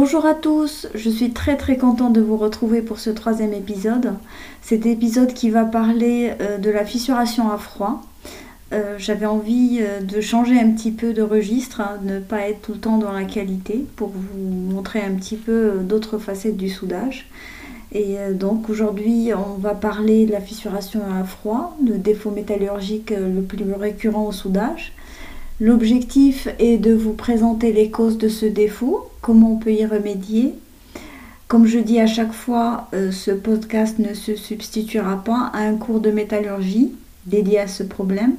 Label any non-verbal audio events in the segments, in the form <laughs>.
Bonjour à tous, je suis très très contente de vous retrouver pour ce troisième épisode. Cet épisode qui va parler euh, de la fissuration à froid. Euh, j'avais envie euh, de changer un petit peu de registre, hein, ne pas être tout le temps dans la qualité pour vous montrer un petit peu d'autres facettes du soudage. Et donc aujourd'hui on va parler de la fissuration à froid, le défaut métallurgique le plus récurrent au soudage. L'objectif est de vous présenter les causes de ce défaut, comment on peut y remédier. Comme je dis à chaque fois, euh, ce podcast ne se substituera pas à un cours de métallurgie dédié à ce problème,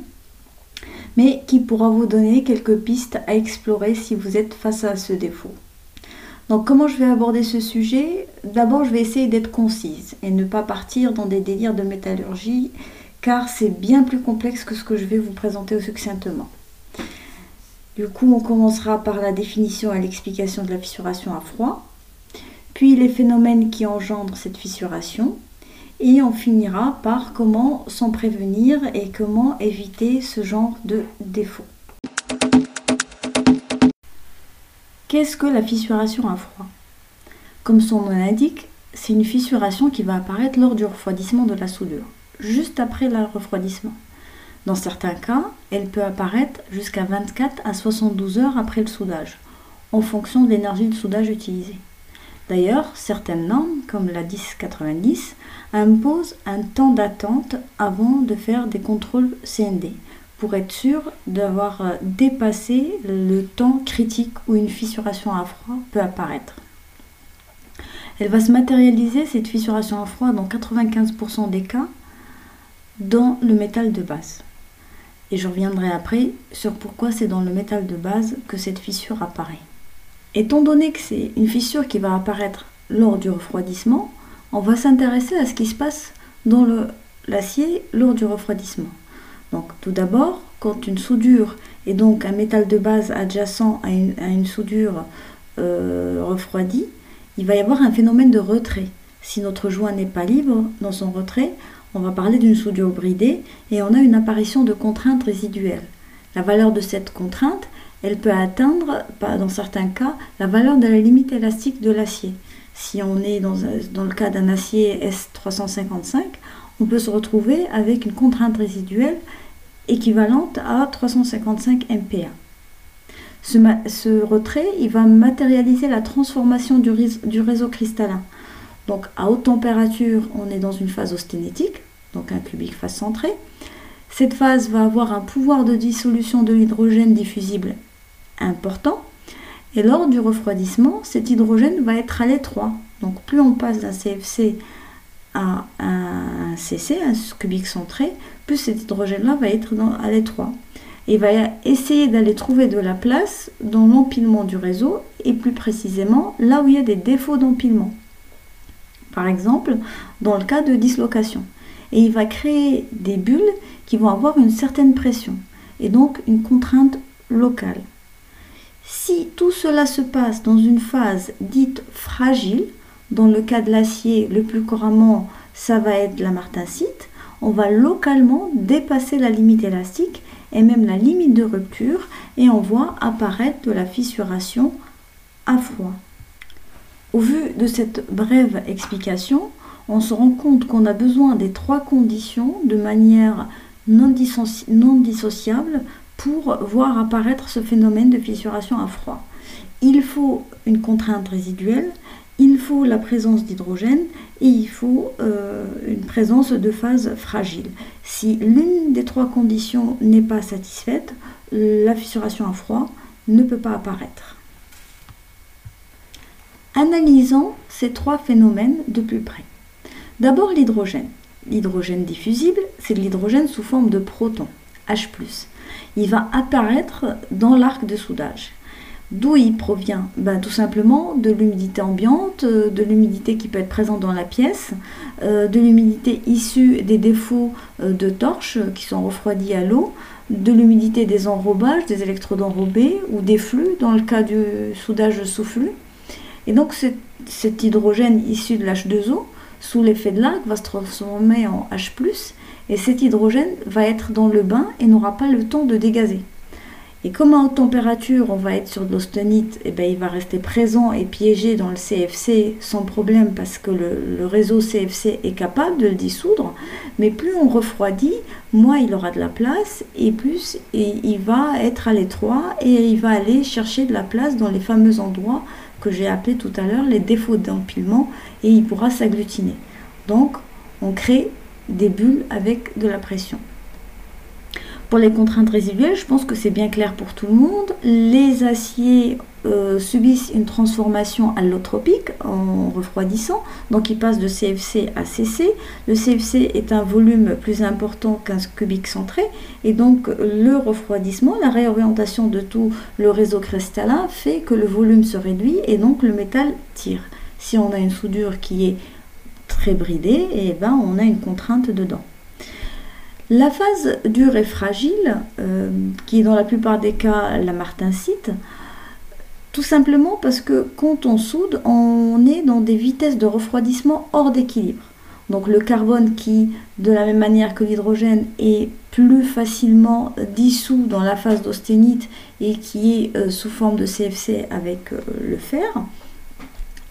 mais qui pourra vous donner quelques pistes à explorer si vous êtes face à ce défaut. Donc comment je vais aborder ce sujet? D'abord, je vais essayer d'être concise et ne pas partir dans des délires de métallurgie, car c'est bien plus complexe que ce que je vais vous présenter succinctement. Du coup, on commencera par la définition et l'explication de la fissuration à froid, puis les phénomènes qui engendrent cette fissuration, et on finira par comment s'en prévenir et comment éviter ce genre de défaut. Qu'est-ce que la fissuration à froid? Comme son nom l'indique, c'est une fissuration qui va apparaître lors du refroidissement de la soudure, juste après le refroidissement. Dans certains cas, elle peut apparaître jusqu'à 24 à 72 heures après le soudage, en fonction de l'énergie de soudage utilisée. D'ailleurs, certaines normes, comme la 1090, imposent un temps d'attente avant de faire des contrôles CND, pour être sûr d'avoir euh, dépassé le temps critique où une fissuration à froid peut apparaître. Elle va se matérialiser, cette fissuration à froid, dans 95% des cas, dans le métal de base. Et je reviendrai après sur pourquoi c'est dans le métal de base que cette fissure apparaît. Étant donné que c'est une fissure qui va apparaître lors du refroidissement, on va s'intéresser à ce qui se passe dans l'acier lors du refroidissement. Donc tout d'abord, quand une soudure est donc un métal de base adjacent à une, soudure euh, refroidie, il va y avoir un phénomène de retrait. Si notre joint n'est pas libre dans son retrait, on va parler d'une soudure bridée et on a une apparition de contraintes résiduelles. La valeur de cette contrainte, elle peut atteindre, dans certains cas, la valeur de la limite élastique de l'acier. Si on est dans, le cas d'un acier S355, on peut se retrouver avec une contrainte résiduelle équivalente à 355 MPa. Ce, retrait, il va matérialiser la transformation du réseau cristallin. Donc à haute température, on est dans une phase austénétique, donc un cubique phase centré. Cette phase va avoir un pouvoir de dissolution de l'hydrogène diffusible important. Et lors du refroidissement, cet hydrogène va être à l'étroit. Donc plus on passe d'un CFC à un CC, un cubique centré, plus cet hydrogène-là va être à l'étroit. Et va essayer d'aller trouver de la place dans l'empilement du réseau et plus précisément là où il y a des défauts d'empilement par exemple, dans le cas de dislocation. Et il va créer des bulles qui vont avoir une certaine pression et donc une contrainte locale. Si tout cela se passe dans une phase dite fragile, dans le cas de l'acier, le plus couramment, ça va être la martensite, on va localement dépasser la limite élastique et même la limite de rupture et on voit apparaître de la fissuration à froid. Au vu de cette brève explication, on se rend compte qu'on a besoin des trois conditions de manière non, dissociable pour voir apparaître ce phénomène de fissuration à froid. Il faut une contrainte résiduelle, il faut la présence d'hydrogène et il faut euh, une présence de phase fragile. Si l'une des trois conditions n'est pas satisfaite, la fissuration à froid ne peut pas apparaître. Analysons ces trois phénomènes de plus près. D'abord l'hydrogène. L'hydrogène diffusible, c'est l'hydrogène sous forme de proton, H+. Il va apparaître dans l'arc de soudage. D'où il provient? Ben, Tout simplement de l'humidité ambiante, euh, de l'humidité qui peut être présente dans la pièce, euh, de l'humidité issue des défauts euh, de torches qui sont refroidis à l'eau, de l'humidité des enrobages, des électrodes enrobés ou des flux dans le cas du soudage sous flux. Et donc cet hydrogène issu de l'H2O, sous l'effet de l'arc, va se transformer en H+, et cet hydrogène va être dans le bain et n'aura pas le temps de dégazer. Et comme à haute température, on va être sur de l'austenite, et eh ben, il va rester présent et piégé dans le CFC sans problème parce que le, réseau CFC est capable de le dissoudre. Mais plus on refroidit, moins il aura de la place et plus il va être à l'étroit et il va aller chercher de la place dans les fameux endroits que j'ai appelés tout à l'heure les défauts d'empilement et il pourra s'agglutiner. Donc on crée des bulles avec de la pression. Pour les contraintes résiduelles, je pense que c'est bien clair pour tout le monde. Les aciers euh, subissent une transformation allotropique en refroidissant, donc ils passent de CFC à CC. Le CFC est un volume plus important qu'un cubique centré, et donc le refroidissement, la réorientation de tout le réseau cristallin fait que le volume se réduit et donc le métal tire. Si on a une soudure qui est très bridée, et eh ben on a une contrainte dedans. La phase dure et fragile, euh, qui est dans la plupart des cas la martinsite, tout simplement parce que quand on soude, on est dans des vitesses de refroidissement hors d'équilibre. Donc le carbone qui, de la même manière que l'hydrogène, est plus facilement dissous dans la phase d'austénite et qui est euh, sous forme de CFC avec euh, le fer,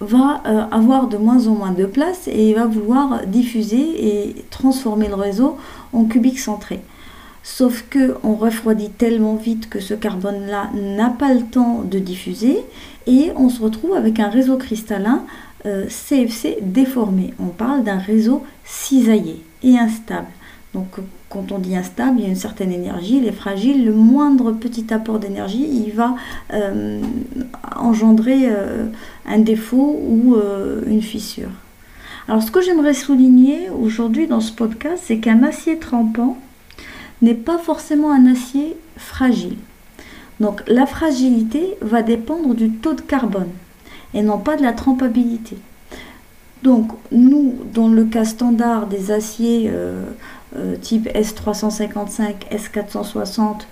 va euh, avoir de moins en moins de place et va vouloir diffuser et transformer le réseau en cubique centré. Sauf que on refroidit tellement vite que ce carbone-là n'a pas le temps de diffuser et on se retrouve avec un réseau cristallin CFC euh, déformé. On parle d'un réseau cisaillé et instable. Donc quand on dit instable, il y a une certaine énergie, il est fragile, le moindre petit apport d'énergie, il va euh, engendrer euh, un défaut ou une fissure. Alors ce que j'aimerais souligner aujourd'hui dans ce podcast, c'est qu'un acier trempant n'est pas forcément un acier fragile. Donc la fragilité va dépendre du taux de carbone et non pas de la trempabilité. Donc nous, dans le cas standard des aciers euh, type S355, S460, euh, ben,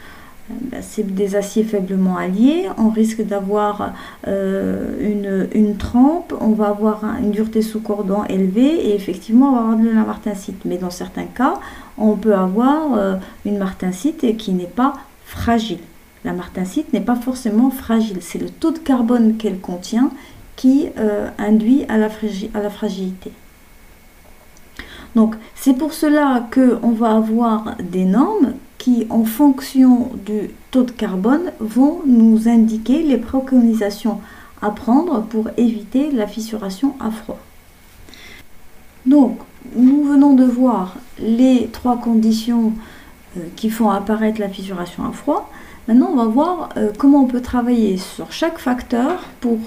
c'est des aciers faiblement alliés. On risque d'avoir euh, une, trempe, on va avoir une dureté sous cordon élevée et effectivement on va avoir de la martensite. Mais dans certains cas, on peut avoir une martensite qui n'est pas fragile. La martensite n'est pas forcément fragile, c'est le taux de carbone qu'elle contient qui induit à la fragilité. Donc c'est pour cela qu'on va avoir des normes qui, en fonction du taux de carbone, vont nous indiquer les préconisations à prendre pour éviter la fissuration à froid. Donc, nous venons de voir les trois conditions euh, qui font apparaître la fissuration à froid. Maintenant, on va voir euh, comment on peut travailler sur chaque facteur pour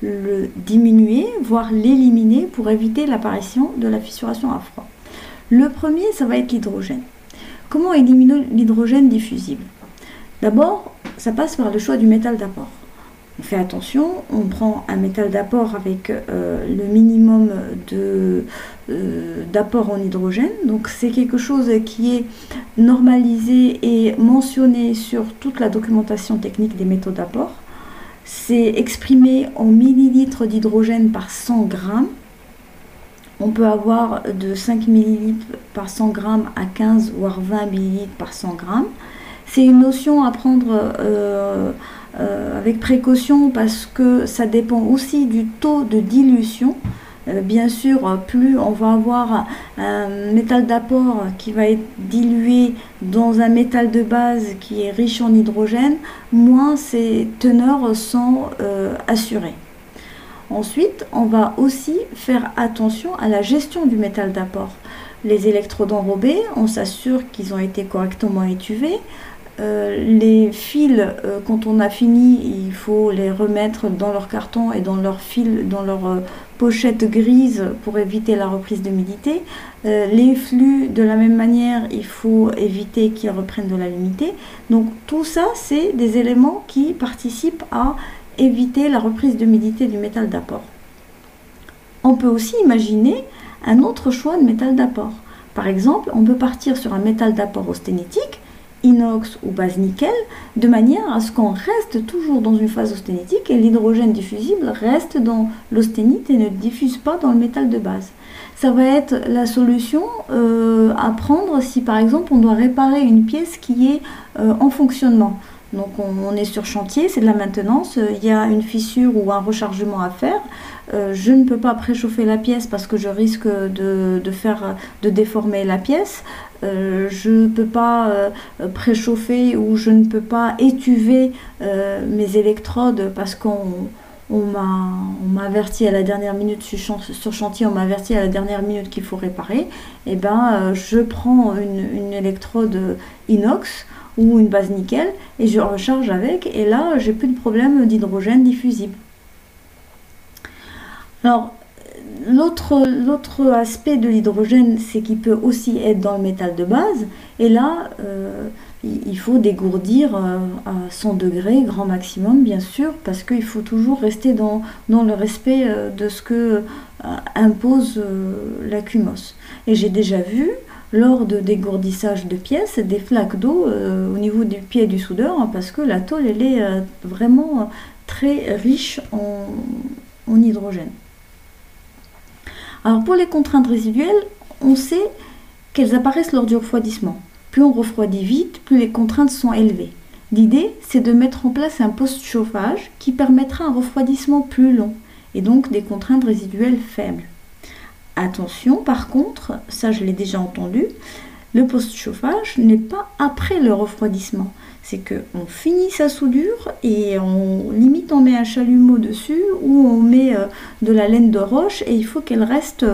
le diminuer, voire l'éliminer pour éviter l'apparition de la fissuration à froid. Le premier, ça va être l'hydrogène. Comment éliminer l'hydrogène diffusible D'abord, ça passe par le choix du métal d'apport. On fait attention, on prend un métal d'apport avec euh, le minimum euh, d'apport en hydrogène. Donc c'est quelque chose qui est normalisé et mentionné sur toute la documentation technique des métaux d'apport. C'est exprimé en millilitres d'hydrogène par 100 grammes. On peut avoir de 5 ml par 100 g à 15 voire 20 ml par 100 g. C'est une notion à prendre euh, euh, avec précaution parce que ça dépend aussi du taux de dilution. Euh, bien sûr, plus on va avoir un métal d'apport qui va être dilué dans un métal de base qui est riche en hydrogène, moins ses teneurs sont assurées. Ensuite, on va aussi faire attention à la gestion du métal d'apport. Les électrodes enrobés, on s'assure qu'ils ont été correctement étuvés. Euh, les fils, euh, quand on a fini, il faut les remettre dans leur carton et dans leur fil, dans leur euh, pochette grise pour éviter la reprise d'humidité. les flux, de la même manière, il faut éviter qu'ils reprennent de la l'humidité. Donc tout ça, c'est des éléments qui participent à éviter la reprise d'humidité du métal d'apport. On peut aussi imaginer un autre choix de métal d'apport. Par exemple, on peut partir sur un métal d'apport austénitique, inox ou base nickel, de manière à ce qu'on reste toujours dans une phase austénitique et l'hydrogène diffusible reste dans l'austénite et ne diffuse pas dans le métal de base. Ça va être la solution euh, à prendre si par exemple on doit réparer une pièce qui est euh, en fonctionnement. Donc on, est sur chantier, c'est de la maintenance, il y a une fissure ou un rechargement à faire. Euh, je ne peux pas préchauffer la pièce parce que je risque de, faire, de déformer la pièce. Euh, je ne peux pas euh, préchauffer ou je ne peux pas étuver mes électrodes parce qu'on on m'a averti à la dernière minute sur chantier, on m'a averti à la dernière minute qu'il faut réparer, et eh ben je prends une, électrode inox ou une base nickel et je recharge avec et là j'ai plus de problème d'hydrogène diffusible. Alors l'autre aspect de l'hydrogène c'est qu'il peut aussi être dans le métal de base et là euh, il faut dégourdir euh, à 100 degrés, grand maximum bien sûr, parce qu'il faut toujours rester dans, le respect euh, de ce que impose la CUMOS. Et j'ai déjà vu lors de dégourdissage de pièces des flaques d'eau euh, au niveau du pied du soudeur hein, parce que la tôle elle est euh, vraiment très riche en, hydrogène. Alors pour les contraintes résiduelles, on sait qu'elles apparaissent lors du refroidissement. Plus on refroidit vite, plus les contraintes sont élevées. L'idée, c'est de mettre en place un post-chauffage qui permettra un refroidissement plus long et donc des contraintes résiduelles faibles. Attention, par contre, ça je l'ai déjà entendu, le post-chauffage n'est pas après le refroidissement. C'est que on finit sa soudure et on limite on met un chalumeau dessus ou on met euh, de la laine de roche et il faut qu'elle reste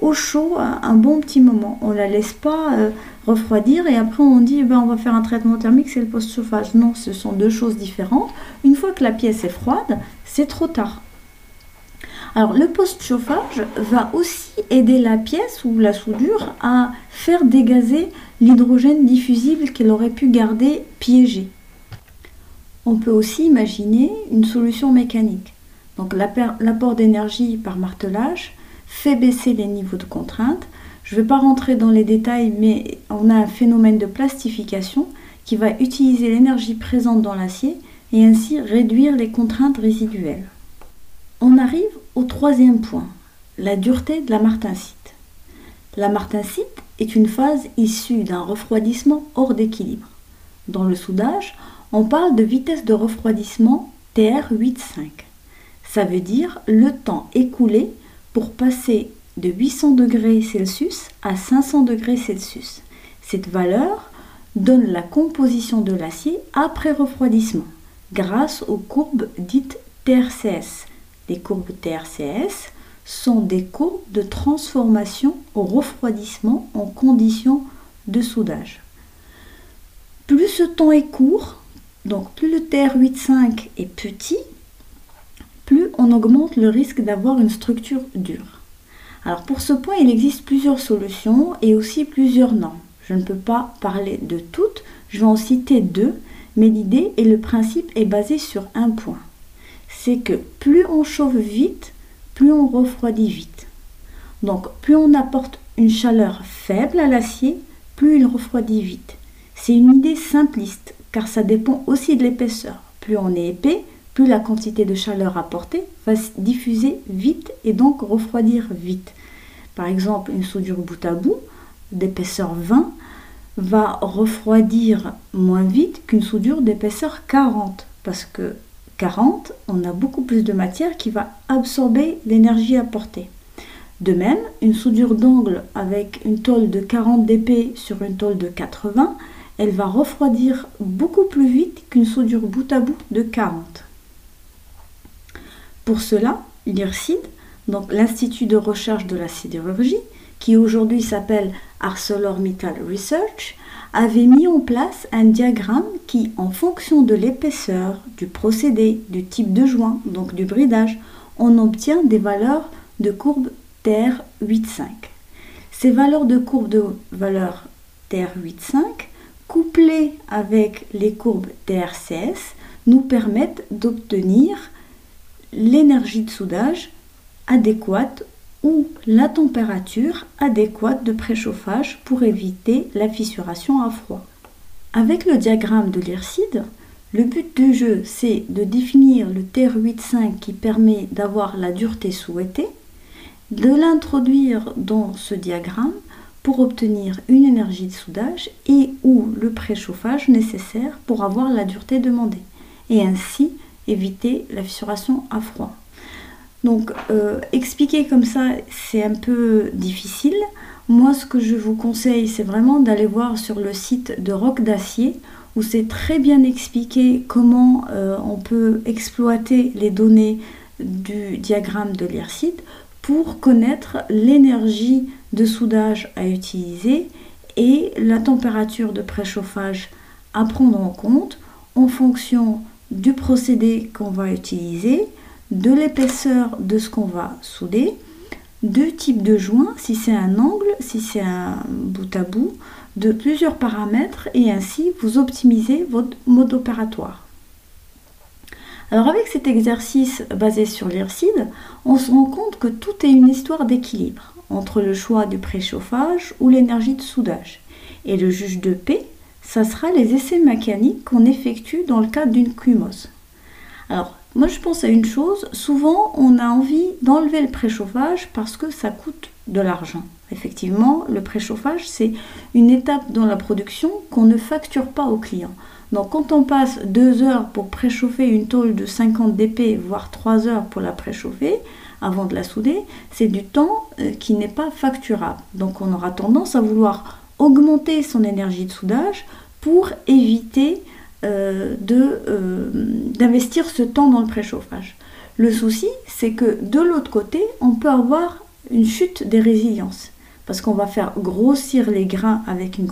au chaud un bon petit moment. On la laisse pas euh, refroidir et après on dit ben, on va faire un traitement thermique, c'est le post-chauffage. Non, ce sont deux choses différentes. Une fois que la pièce est froide, c'est trop tard. Le post-chauffage va aussi aider la pièce ou la soudure à faire dégazer l'hydrogène diffusible qu'elle aurait pu garder piégé. On peut aussi imaginer une solution mécanique. Donc l'apport d'énergie par martelage fait baisser les niveaux de contrainte. Je ne vais pas rentrer dans les détails, mais on a un phénomène de plastification qui va utiliser l'énergie présente dans l'acier et ainsi réduire les contraintes résiduelles. On arrive au troisième point, la dureté de la martensite. La martensite est une phase issue d'un refroidissement hors d'équilibre. Dans le soudage, on parle de vitesse de refroidissement TR85. Ça veut dire le temps écoulé pour passer de 800 degrés Celsius à 500 degrés Celsius. Cette valeur donne la composition de l'acier après refroidissement grâce aux courbes dites TRCS, les courbes TRCS sont des courbes de transformation au refroidissement en conditions de soudage. Plus ce temps est court, donc plus le TR85 est petit, plus on augmente le risque d'avoir une structure dure. Alors pour ce point, il existe plusieurs solutions et aussi plusieurs normes. Je ne peux pas parler de toutes, je vais en citer deux, mais l'idée et le principe est basé sur un point c'est que plus on chauffe vite, plus on refroidit vite. Donc plus on apporte une chaleur faible à l'acier, plus il refroidit vite. C'est une idée simpliste car ça dépend aussi de l'épaisseur. Plus on est épais, plus la quantité de chaleur apportée va se diffuser vite et donc refroidir vite. Par exemple, une soudure bout à bout d'épaisseur 20 va refroidir moins vite qu'une soudure d'épaisseur 40 parce que 40, on a beaucoup plus de matière qui va absorber l'énergie apportée. De même, une soudure d'angle avec une tôle de 40 dp sur une tôle de 80, elle va refroidir beaucoup plus vite qu'une soudure bout à bout de 40. Pour cela, l'IRSID, donc l'Institut de recherche de la sidérurgie, qui aujourd'hui s'appelle ArcelorMittal Research, avait mis en place un diagramme qui, en fonction de l'épaisseur, du procédé, du type de joint, donc du bridage, on obtient des valeurs de courbe TR85. Ces valeurs de courbe de valeur TR85, couplées avec les courbes TRCS, nous permettent d'obtenir l'énergie de soudage adéquate ou la température adéquate de préchauffage pour éviter la fissuration à froid. Avec le diagramme de l'IRSID, le but du jeu, c'est de définir le TR85 qui permet d'avoir la dureté souhaitée, de l'introduire dans ce diagramme pour obtenir une énergie de soudage et ou le préchauffage nécessaire pour avoir la dureté demandée et ainsi éviter la fissuration à froid. Donc euh, expliquer comme ça c'est un peu difficile. Moi ce que je vous conseille c'est vraiment d'aller voir sur le site de Roc d'acier où c'est très bien expliqué comment euh, on peut exploiter les données du diagramme de l'IRSID pour connaître l'énergie de soudage à utiliser et la température de préchauffage à prendre en compte en fonction du procédé qu'on va utiliser, de l'épaisseur de ce qu'on va souder, du type de joint, si c'est un angle, si c'est un bout à bout, de plusieurs paramètres et ainsi vous optimisez votre mode opératoire. Alors avec cet exercice basé sur l'IRSID, on se rend compte que tout est une histoire d'équilibre entre le choix du préchauffage ou l'énergie de soudage. Et le juge de paix, ça sera les essais mécaniques qu'on effectue dans le cadre d'une cumose. Alors, moi je pense à une chose, souvent on a envie d'enlever le préchauffage parce que ça coûte de l'argent. Effectivement, le préchauffage, c'est une étape dans la production qu'on ne facture pas au client. Donc quand on passe deux heures pour préchauffer une tôle de 50 dp, voire 3 heures pour la préchauffer, avant de la souder, c'est du temps euh, qui n'est pas facturable. Donc on aura tendance à vouloir augmenter son énergie de soudage pour éviter d'investir ce temps dans le préchauffage. Le souci, c'est que de l'autre côté, on peut avoir une chute des résiliences parce qu'on va faire grossir les grains avec une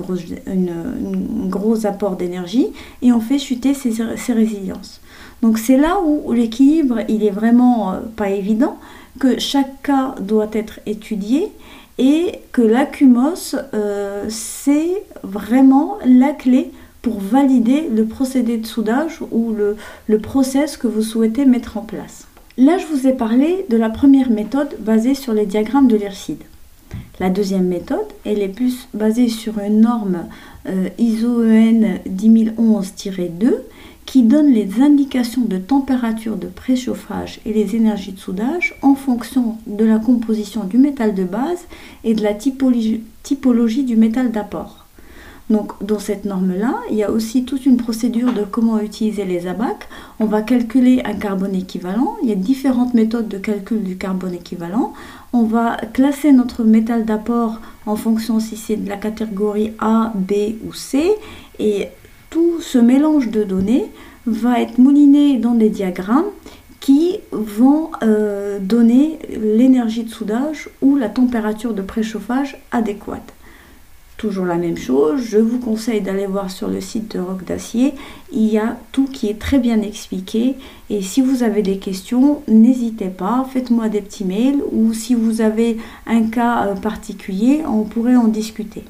gros apport d'énergie et on fait chuter ces, résiliences. Donc c'est là où l'équilibre il est vraiment euh, pas évident, que chaque cas doit être étudié et que l'acumos euh, c'est vraiment la clé pour valider le procédé de soudage ou le, process que vous souhaitez mettre en place. Là, je vous ai parlé de la première méthode basée sur les diagrammes de l'IRSID. La deuxième méthode, elle est plus basée sur une norme euh, ISO-EN 10011-2 qui donne les indications de température de préchauffage et les énergies de soudage en fonction de la composition du métal de base et de la typologie du métal d'apport. Donc dans cette norme-là, il y a aussi toute une procédure de comment utiliser les abacs. On va calculer un carbone équivalent. Il y a différentes méthodes de calcul du carbone équivalent. On va classer notre métal d'apport en fonction si c'est de la catégorie A, B ou C. Et tout ce mélange de données va être mouliné dans des diagrammes qui vont euh, donner l'énergie de soudage ou la température de préchauffage adéquate. Toujours la même chose, je vous conseille d'aller voir sur le site de Roc d'Acier, il y a tout qui est très bien expliqué. Et si vous avez des questions, n'hésitez pas, faites-moi des petits mails ou si vous avez un cas euh, particulier, on pourrait en discuter.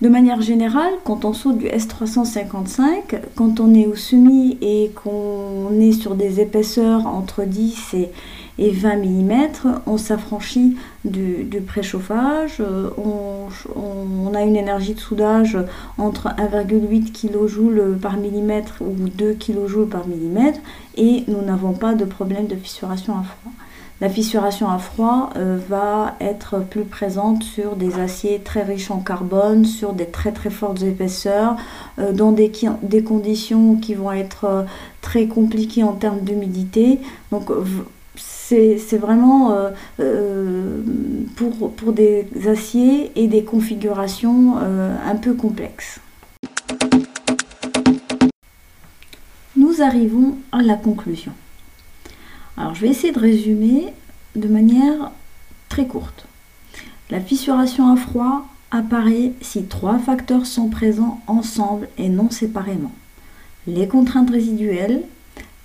De manière générale, quand on saute du S355, quand on est au semi et qu'on est sur des épaisseurs entre 10 et, et 20 mm, on s'affranchit du, préchauffage, euh, on, a une énergie de soudage entre 1,8 kJ par millimètre ou 2 kJ par millimètre et nous n'avons pas de problème de fissuration à froid. La fissuration à froid euh, va être plus présente sur des aciers très riches en carbone, sur des très très fortes épaisseurs, euh, dans des, des, conditions qui vont être très compliquées en termes d'humidité. Donc c'est vraiment euh, euh, pour, des aciers et des configurations euh, un peu complexes. Nous arrivons à la conclusion. Alors je vais essayer de résumer de manière très courte. La fissuration à froid apparaît si trois facteurs sont présents ensemble et non séparément. Les contraintes résiduelles,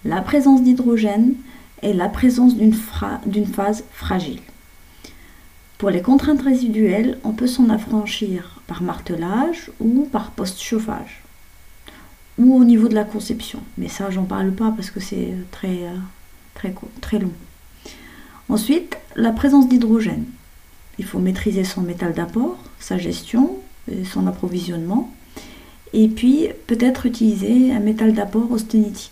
la présence d'hydrogène, la présence d'une phase fragile. Pour les contraintes résiduelles, on peut s'en affranchir par martelage ou par post-chauffage ou au niveau de la conception. Mais ça, j'en parle pas parce que c'est très, euh, très, long. Ensuite, la présence d'hydrogène. Il faut maîtriser son métal d'apport, sa gestion, et son approvisionnement. Et puis, peut-être utiliser un métal d'apport austenitique.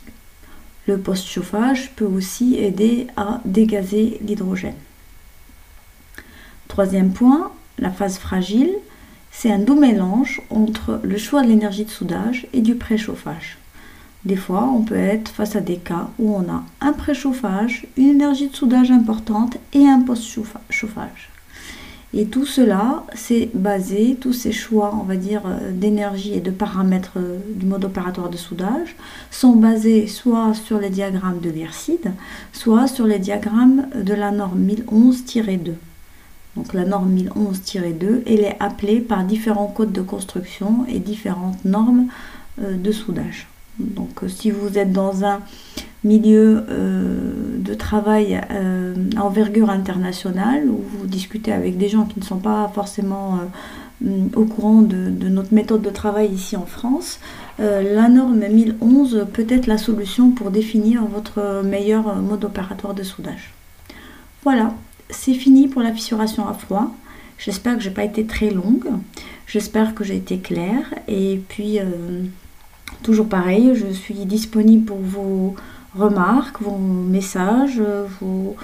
Le post-chauffage peut aussi aider à dégazer l'hydrogène. Troisième point, La phase fragile, c'est un doux mélange entre le choix de l'énergie de soudage et du préchauffage. Des fois, on peut être face à des cas où on a un préchauffage, une énergie de soudage importante et un post-chauffage. Et tout cela, c'est basé, tous ces choix, on va dire, euh, d'énergie et de paramètres euh, du mode opératoire de soudage, sont basés soit sur les diagrammes de l'IRSID, soit sur les diagrammes de la norme 1011-2. Donc la norme 1011-2, elle est appelée par différents codes de construction et différentes normes euh, de soudage. Donc si vous êtes dans un milieu euh, de travail euh, envergure internationale où vous discutez avec des gens qui ne sont pas forcément euh, au courant de, notre méthode de travail ici en France, la norme 1011 peut être la solution pour définir votre meilleur mode opératoire de soudage. Voilà, c'est fini pour la fissuration à froid. J'espère que je n'ai pas été très longue. J'espère que j'ai été claire. Et puis, toujours pareil, je suis disponible pour vos remarques, vos messages, vos,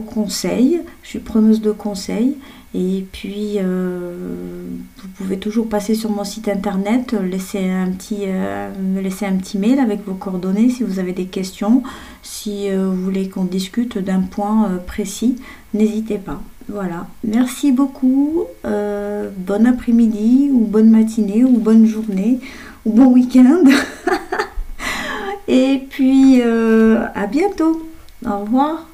conseils. Je suis preneuse de conseils. Et puis, euh, vous pouvez toujours passer sur mon site internet, laisser un petit, euh, me laisser un petit mail avec vos coordonnées si vous avez des questions. Si euh, vous voulez qu'on discute d'un point précis, n'hésitez pas. Voilà. Merci beaucoup. bon après-midi ou bonne matinée ou bonne journée ou bon week-end. <laughs> Et puis, euh, à bientôt. Au revoir.